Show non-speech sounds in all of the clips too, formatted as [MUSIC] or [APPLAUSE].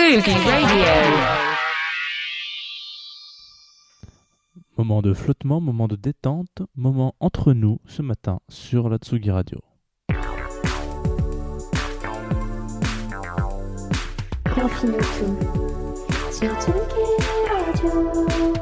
Radio. Moment de flottement, moment de détente, moment entre nous ce matin sur la Tsugi Radio. Confine tout sur Tsugi Radio.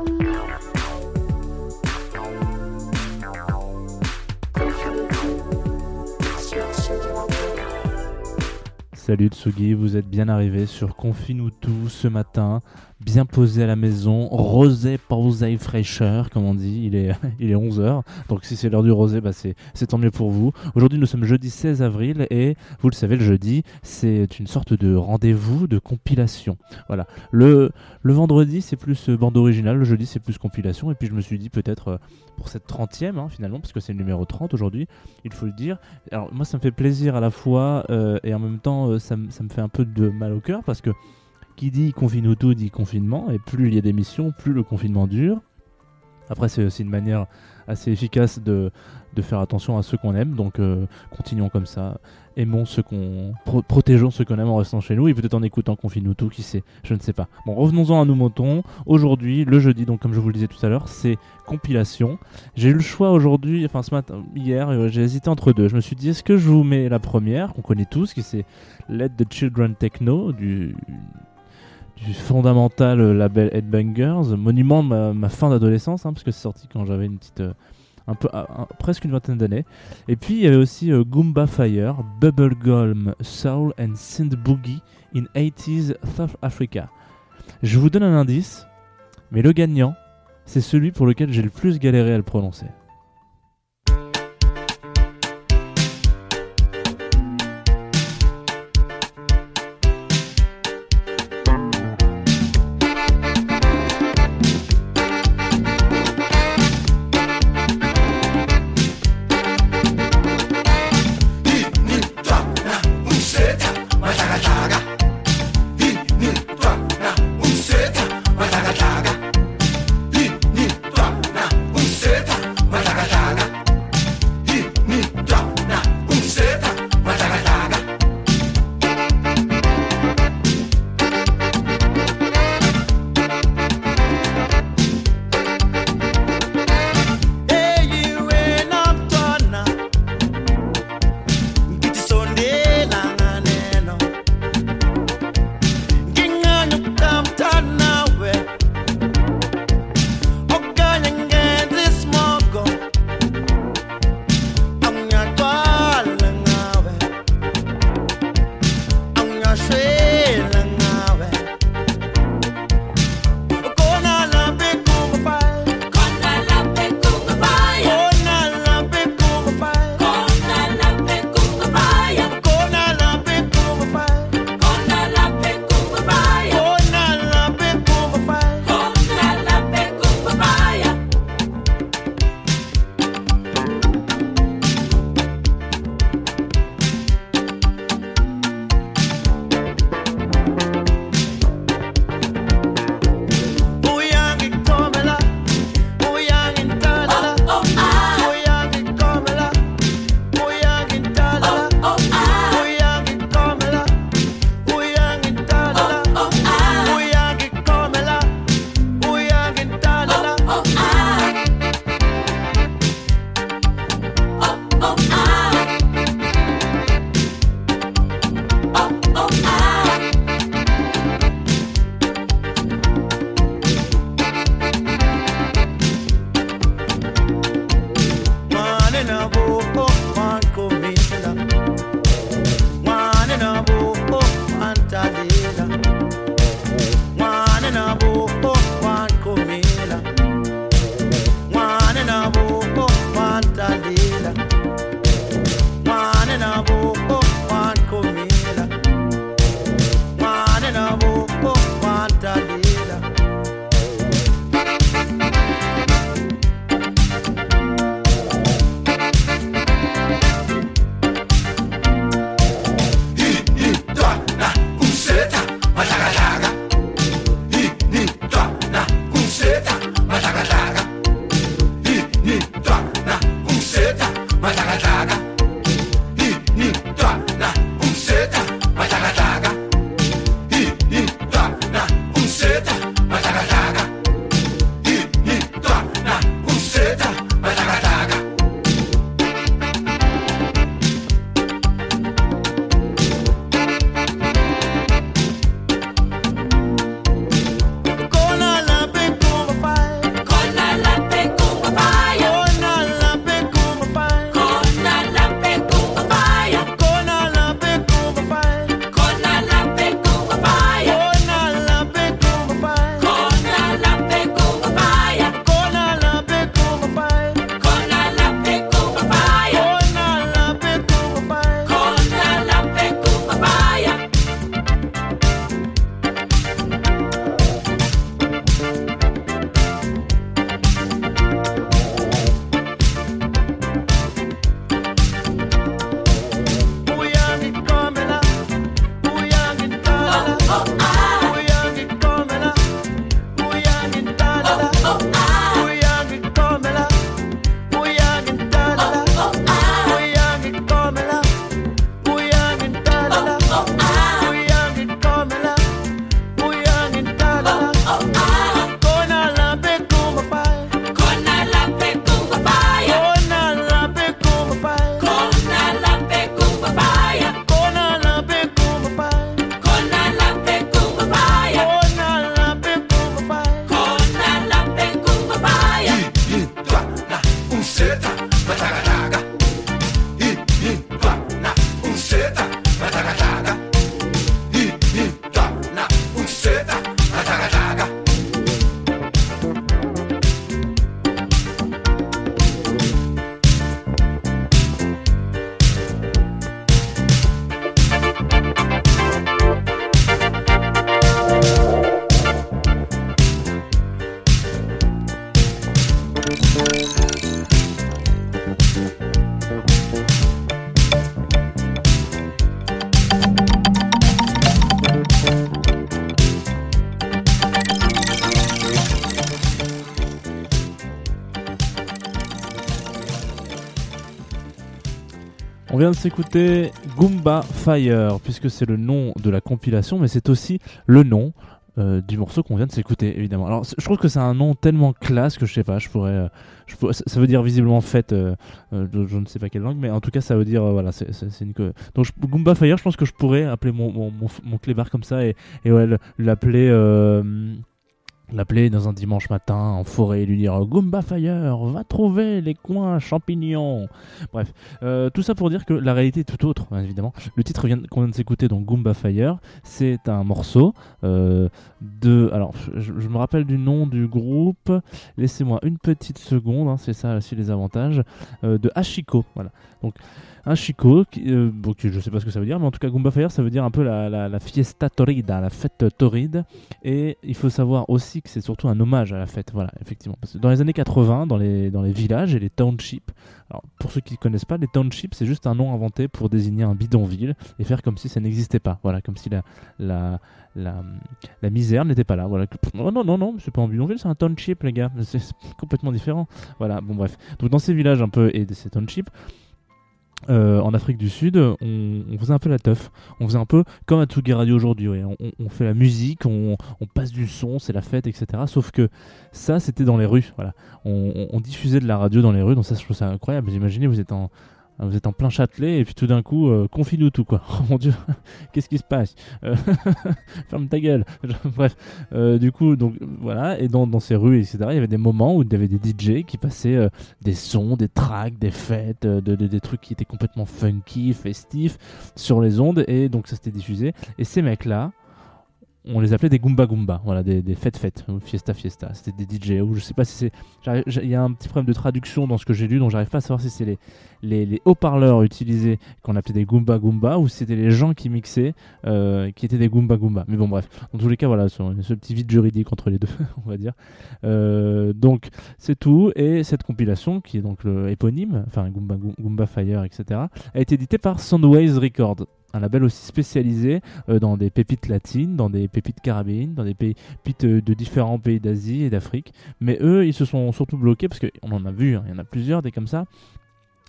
Salut Tsugi, vous êtes bien arrivé sur Confine-nous tout ce matin, bien posé à la maison, rosé, pausé, fraîcheur, comme on dit, il est, [LAUGHS] il est 11h, donc si c'est l'heure du rosé, bah c'est, tant mieux pour vous. Aujourd'hui nous sommes jeudi 16 avril et vous le savez, le jeudi c'est une sorte de rendez-vous de compilation. Voilà, le, le vendredi c'est plus euh, bande originale, le jeudi c'est plus compilation, et puis je me suis dit peut-être euh, pour cette 30e hein, finalement, parce que c'est le numéro 30 aujourd'hui, il faut le dire. Alors moi ça me fait plaisir à la fois euh, et en même temps ça, ça me fait un peu de mal au cœur parce que qui dit confine tout dit confinement et plus il y a d'émissions, plus le confinement dure. Après c'est aussi une manière assez efficace de, faire attention à ceux qu'on aime, donc euh, continuons comme ça, aimons ceux qu'on... pro- protégeons ceux qu'on aime en restant chez nous et peut-être en écoutant confine tout, qui sait, je ne sais pas. Bon revenons-en à nos moutons, aujourd'hui, le jeudi, donc comme je vous le disais tout à l'heure, c'est compilation. J'ai eu le choix aujourd'hui, enfin ce matin, hier, euh, j'ai hésité entre deux. Je me suis dit, est-ce que je vous mets la première, qu'on connaît tous, qui c'est Let the Children Techno, du, du fondamental label Headbangers, monument de ma, fin d'adolescence, hein, parce que c'est sorti quand j'avais une petite. euh, presque une vingtaine d'années. Et puis il y avait aussi euh, Goomba Fire, Bubblegum Soul and Synth Boogie in 80s South Africa. Je vous donne un indice, mais le gagnant, c'est celui pour lequel j'ai le plus galéré à le prononcer. On vient de s'écouter Goomba Fire, puisque c'est le nom de la compilation, mais c'est aussi le nom euh, du morceau qu'on vient de s'écouter, évidemment. Alors, je trouve que c'est un nom tellement classe que je sais pas, je pourrais. euh, ça veut dire visiblement fête, euh, je ne sais pas quelle langue, mais en tout cas, ça veut dire. voilà, c'est une. Donc, Goomba Fire, je pense que je pourrais appeler mon, mon, comme ça et, et ouais, le- l'appeler. L'appeler dans un dimanche matin en forêt et lui dire Goomba Fire, va trouver les coins champignons. Bref, euh, tout ça pour dire que la réalité est tout autre, hein, évidemment. Le titre qu'on vient de s'écouter, donc Goomba Fire, c'est un morceau euh, de. Alors, je, me rappelle du nom du groupe. Laissez-moi une petite seconde, hein, c'est ça aussi les avantages. euh, de Hachiko, voilà. Donc, Hachiko, qui- je sais pas ce que ça veut dire, mais en tout cas, Goomba Fire, ça veut dire un peu la, la, la fiesta torrida, la fête torride. Et il faut savoir aussi c'est surtout un hommage à la fête, voilà, effectivement. Parce que dans les années 80, dans les, dans les villages et les townships, alors pour ceux qui ne connaissent pas, les townships, c'est juste un nom inventé pour désigner un bidonville et faire comme si ça n'existait pas, voilà, comme si la, la, la, misère n'était pas là, voilà. Non, non, non, c'est pas un bidonville, c'est un township, les gars, [LAUGHS] c'est complètement différent. Voilà, bon, bref. Donc dans ces villages un peu et ces townships, euh, en Afrique du Sud, on, faisait un peu la teuf. On faisait un peu comme à Tsugi Radio aujourd'hui. On, fait la musique, on, on passe du son, c'est la fête, etc. Sauf que ça, c'était dans les rues. Voilà. On, diffusait de la radio dans les rues. Donc ça, je trouve ça incroyable. Imaginez, vous êtes en vous êtes en plein Châtelet et puis tout d'un coup, euh, confie-nous tout quoi. [LAUGHS] Oh mon dieu, qu'est-ce qui se passe? Euh, [LAUGHS] Ferme ta gueule. [LAUGHS] Bref, euh, du coup, donc voilà. Et dans, dans ces rues, etc., il y avait des moments où il y avait des DJ qui passaient euh, des sons, des tracks, des fêtes, de, de- des trucs qui étaient complètement funky, festifs sur les ondes. Et donc ça s'était diffusé. Et ces mecs-là, on les appelait des Goomba Goomba, voilà, des, des fêtes fêtes, ou fiesta fiesta. C'était des DJ, ou je sais pas si c'est. Il y a un petit problème de traduction dans ce que j'ai lu, donc j'arrive pas à savoir si c'est les, les, haut-parleurs utilisés qu'on appelait des Goomba Goomba, ou si c'était les gens qui mixaient euh, qui étaient des Goomba Goomba. Mais bon, bref, dans tous les cas, voilà, ce petit vide juridique entre les deux, [LAUGHS] on va dire. Euh, donc, c'est tout. Et cette compilation, qui est donc le éponyme, enfin Goomba, Goomba Fire, etc., a été éditée par Soundways Records, un label aussi spécialisé euh, dans des pépites latines, dans des pépites carabines, dans des pépites euh, de différents pays d'Asie et d'Afrique. Mais eux, ils se sont surtout bloqués parce qu'on en a vu, hein, il y en a plusieurs des comme ça.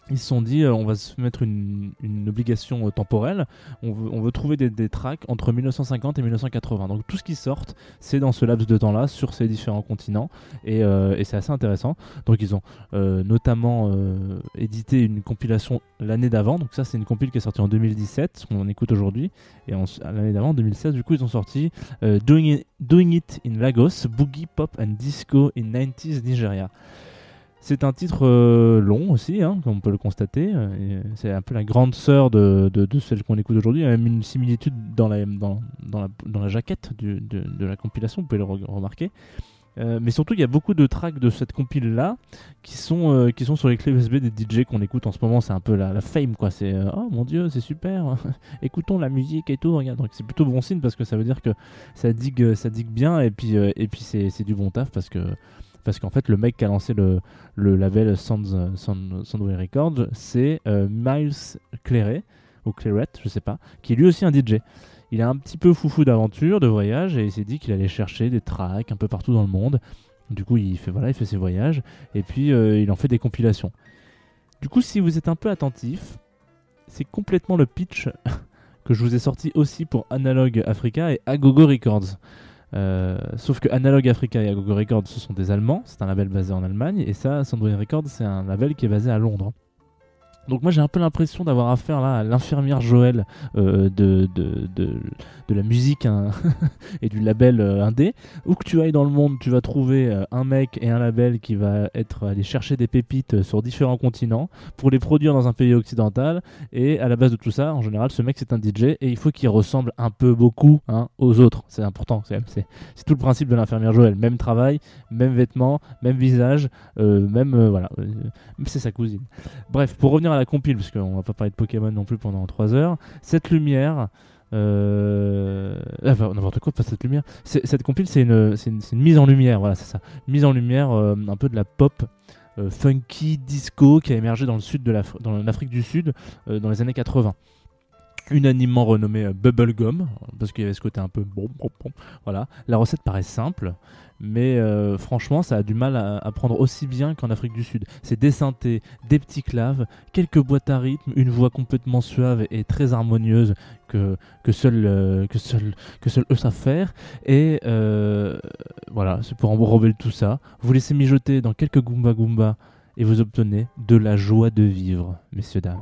Ils se sont dit, euh, on va se mettre une, obligation euh, temporelle. On veut, trouver des, tracks entre 1950 et 1980. Donc tout ce qui sort, c'est dans ce laps de temps-là, sur ces différents continents. Et, euh, c'est assez intéressant. Donc ils ont notamment édité une compilation l'année d'avant. Donc ça, c'est une compile qui est sortie en 2017, ce qu'on écoute aujourd'hui. Et l'année d'avant, en 2016, du coup, ils ont sorti Doing It in Lagos, Boogie Pop and Disco in 90s Nigeria. C'est un titre euh, long aussi, hein, comme on peut le constater. euh, C'est un peu la grande sœur de, de, de celle qu'on écoute aujourd'hui. Il y a même une similitude dans la, dans, dans la, jaquette de, de la compilation, vous pouvez le re- remarquer. Euh, mais surtout, il y a beaucoup de tracks de cette compile-là qui, sont qui sont sur les clés USB des DJ qu'on écoute en ce moment. C'est un peu la, fame, quoi. C'est oh mon dieu, c'est super. [LAUGHS] Écoutons la musique et tout. Regarde. Donc c'est plutôt bon signe parce que ça veut dire que ça digue, ça digue bien et puis, et puis c'est du bon taf parce que parce qu'en fait le mec qui a lancé le, label Sounds, Sound, Soundway Records, c'est euh, Miles Claret, ou Claret, je sais pas, qui est lui aussi un DJ. Il est un petit peu foufou d'aventure, de voyage, et il s'est dit qu'il allait chercher des tracks un peu partout dans le monde. Du coup, il fait, voilà, il fait ses voyages, et puis euh, il en fait des compilations. Du coup, si vous êtes un peu attentif, c'est complètement le pitch [LAUGHS] que je vous ai sorti aussi pour Analog Africa et Agogo Records. Euh, sauf que Analog Africa et Agogo Records, ce sont des Allemands, c'est un label basé en Allemagne, et ça, Soundway Records, c'est un label qui est basé à Londres. Donc moi j'ai un peu l'impression d'avoir affaire là à l'infirmière Joël euh, de, de, de, de la musique hein, [LAUGHS] et du label euh, indé. Où que tu ailles dans le monde, tu vas trouver euh, un mec et un label qui va être aller chercher des pépites euh, sur différents continents pour les produire dans un pays occidental. Et à la base de tout ça, en général, ce mec c'est un DJ et il faut qu'il ressemble un peu beaucoup hein, aux autres. C'est important, c'est tout le principe de l'infirmière Joël. Même travail, même vêtements, même visage, même voilà, c'est sa cousine. Bref, pour revenir à la compile, parce qu'on va pas parler de Pokémon non plus pendant 3 heures, cette lumière. Euh, ah, bah, n'importe quoi, pas cette lumière. Cette compile, c'est une, mise en lumière, voilà, c'est ça. Mise en lumière euh, un peu de la pop euh, funky disco qui a émergé dans le sud de l'Afrique du Sud dans les années 80 unanimement renommé euh, Bubblegum, parce qu'il y avait ce côté un peu bon, bon, bon. Voilà, la recette paraît simple, mais euh, franchement, ça a du mal à, prendre aussi bien qu'en Afrique du Sud. C'est des synthés, des petits claves, quelques boîtes à rythme, une voix complètement suave et très harmonieuse que, que seuls euh, que seul, que seul eux savent faire. Et voilà, c'est pour enrober tout ça. Vous laissez mijoter dans quelques Goomba Goomba et vous obtenez de la joie de vivre, messieurs, dames.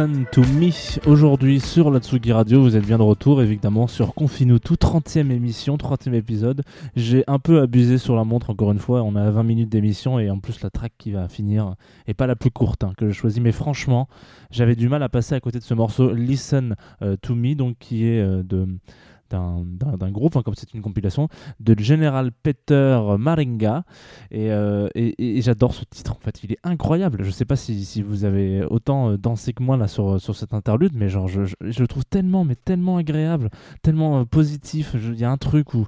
Listen to Me aujourd'hui sur la Tsugi Radio. Vous êtes bien de retour évidemment sur Confine tout 30e émission, 30e épisode. J'ai un peu abusé sur la montre encore une fois. On a 20 minutes d'émission et en plus la track qui va finir est pas la plus courte hein, que je choisis. Mais franchement, j'avais du mal à passer à côté de ce morceau Listen euh, to Me, donc qui est euh, de d'un- groupe, hein, comme c'est une compilation, de General Peter Maringa. Et, euh, et- et- j'adore ce titre, en fait, il est incroyable. Je sais pas si, si vous avez autant euh, dansé que moi là sur, sur interlude, mais genre, je, je- le trouve tellement, mais tellement agréable, tellement euh, positif. Il y a un truc où.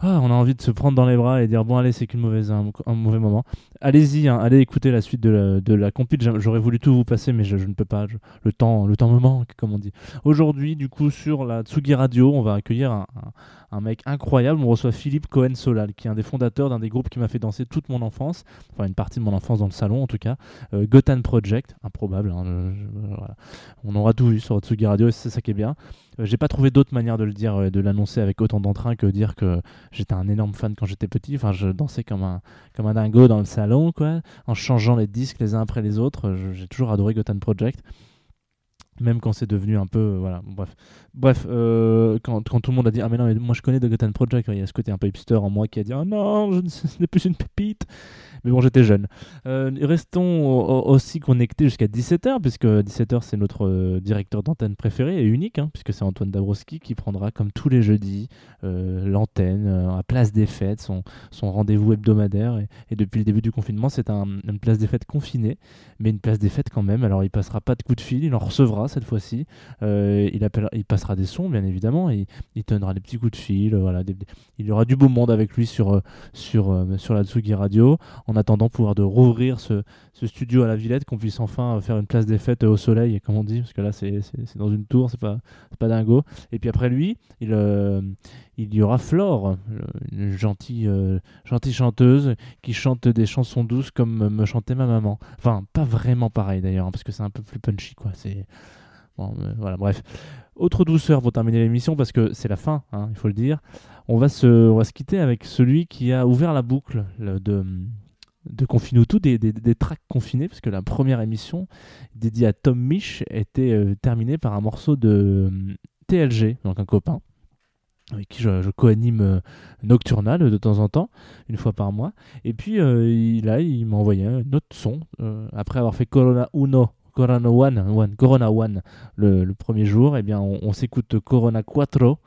Ah, on a envie de se prendre dans les bras et dire bon allez c'est qu'une mauvaise un, mauvais moment allez-y hein, allez écouter la suite de la, de la j'aurais voulu tout vous passer mais je, ne peux pas Je- le temps le temps me manque comme on dit Aujourd'hui, du coup, sur la Tsugi Radio, on va accueillir un, un- mec incroyable. On reçoit Philippe Cohen-Solal, qui est un des fondateurs d'un des groupes qui m'a fait danser toute mon enfance, enfin une partie de mon enfance dans le salon en tout cas, euh, Gotan Project, improbable. hein. On aura tout vu sur Tsugi Radio et c'est ça qui est bien. Euh, J'ai pas trouvé d'autre manière de le dire, euh, de l'annoncer avec autant d'entrain que dire que j'étais un énorme fan quand j'étais petit. Enfin, je dansais comme un, dingo dans le salon, quoi, en changeant les disques les uns après les autres. J'ai toujours adoré Gotan Project même quand c'est devenu un peu euh, voilà bref. Bref euh, quand, quand tout le monde a dit ah mais non moi je connais The Gotham Project il y a ce côté un peu hipster en moi qui a dit ah non je ne- [LAUGHS] ce n'est plus une pépite. Mais bon j'étais jeune. Euh, restons au- au- aussi connectés jusqu'à 17h puisque 17h c'est notre directeur d'antenne préféré et unique hein, puisque c'est Antoine Dabrowski qui prendra comme tous les jeudis l'antenne à Place des Fêtes son, son rendez-vous hebdomadaire. Et, depuis le début du confinement c'est un, une place des fêtes confinée mais une place des fêtes quand même. Alors il passera pas de coup de fil, il en recevra cette fois-ci. Euh, il, appellera- il passera des sons bien évidemment, il donnera des petits coups de fil. euh, il y aura du beau monde avec lui sur euh, sur la Tsugi Radio. En attendant pouvoir de rouvrir ce, studio à la Villette, qu'on puisse enfin faire une place des fêtes au soleil, comme on dit, parce que là c'est dans une tour, c'est pas dingo. Et puis après lui, il il y aura Flore, une gentille euh, gentille chanteuse qui chante des chansons douces comme me chantait ma maman. Enfin, pas vraiment pareil d'ailleurs, hein, parce que c'est un peu plus punchy, quoi. C'est bon, euh, voilà, bref. Autre douceur pour terminer l'émission, parce que c'est la fin, hein, il faut le dire. On va se, quitter avec celui qui a ouvert la boucle le- de de Confine tout, des, des, tracks confinés, parce que la première émission dédiée à Tom Mich était euh, terminée par un morceau de TLG, donc un copain, avec qui je, co-anime euh, Nocturnal de temps en temps, une fois par mois. Et puis euh, il, là, il m'a envoyé un autre son, euh, après avoir fait Corona Uno. Corona One, One, Corona One le, premier jour, eh bien on, s'écoute Corona Quattro,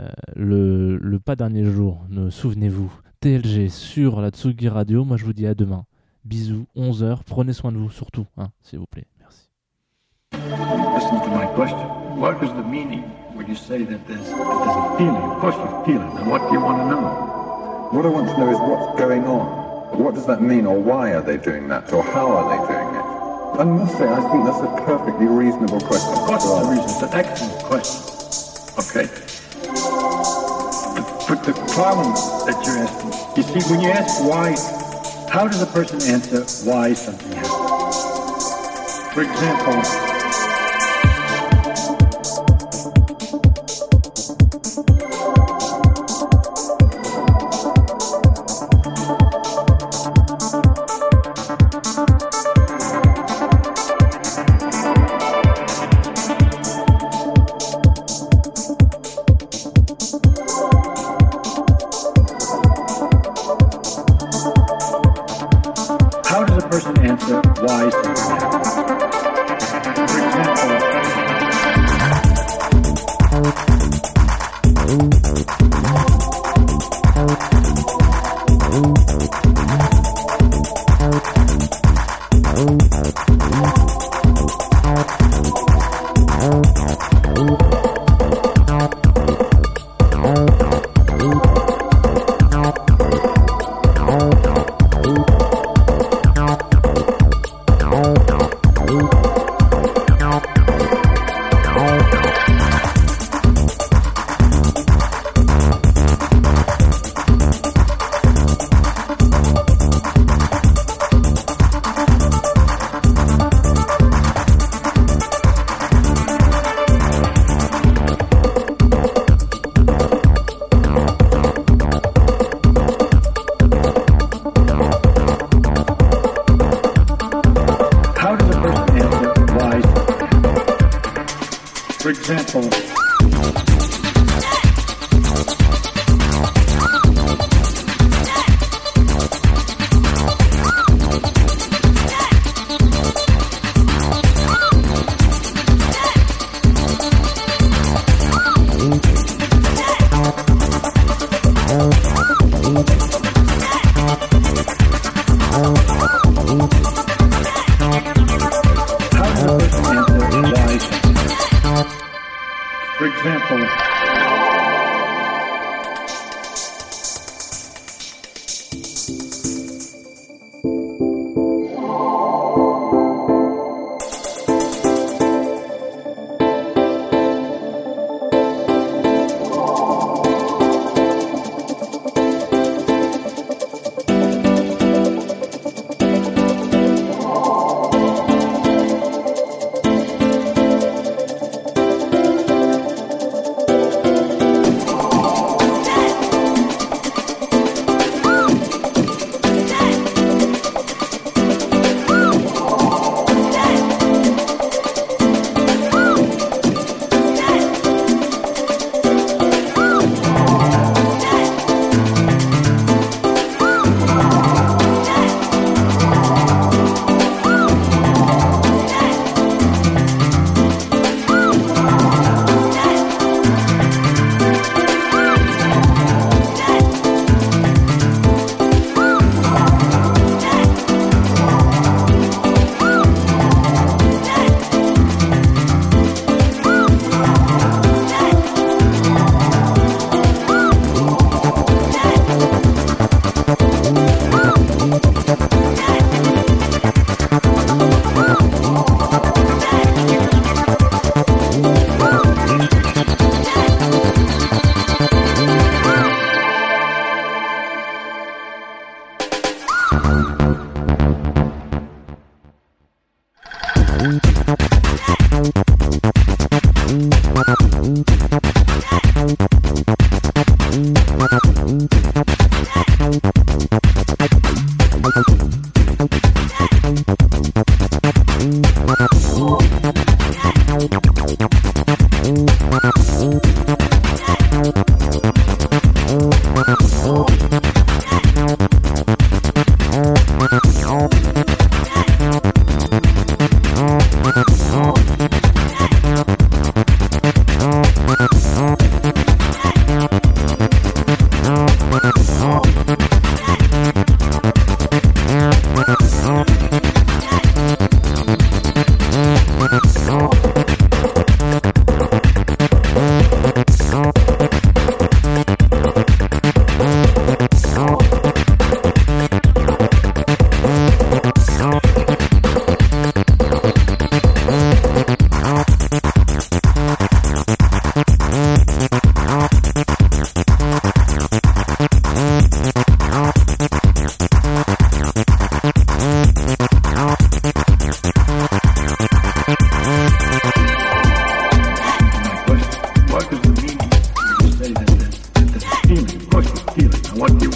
euh, le, le pas dernier jour, ne souvenez-vous. TLG sur la Tsugi Radio, moi je vous dis à demain. Bisous, 11h, prenez soin de vous surtout, hein, s'il vous plaît. Merci. Listen to my question. What is the meaning when you say that there's, that there's a feeling? Of course you feel it. And what do you want to know? What I want to know is what's going on. What does that mean, or why are they doing that, or how are they doing it? I must say, I think that's a perfectly reasonable question. Of course it's a reason. It's an excellent question. Okay? But, but the problem that you're asking, you see, when you ask why, how does a person answer why something happens? For example,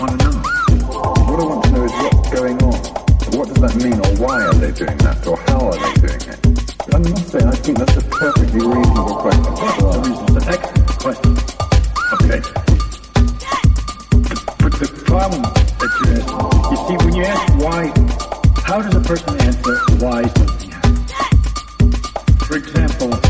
want to know? What I want to know is what's going on. What does that mean, or why are they doing that, or how are they doing it? I must say, I think that's a perfectly reasonable question. Well, the reason an excellent question. Okay. But the problem that you ask, you see, when you ask why, how does a person answer why something happens? For example,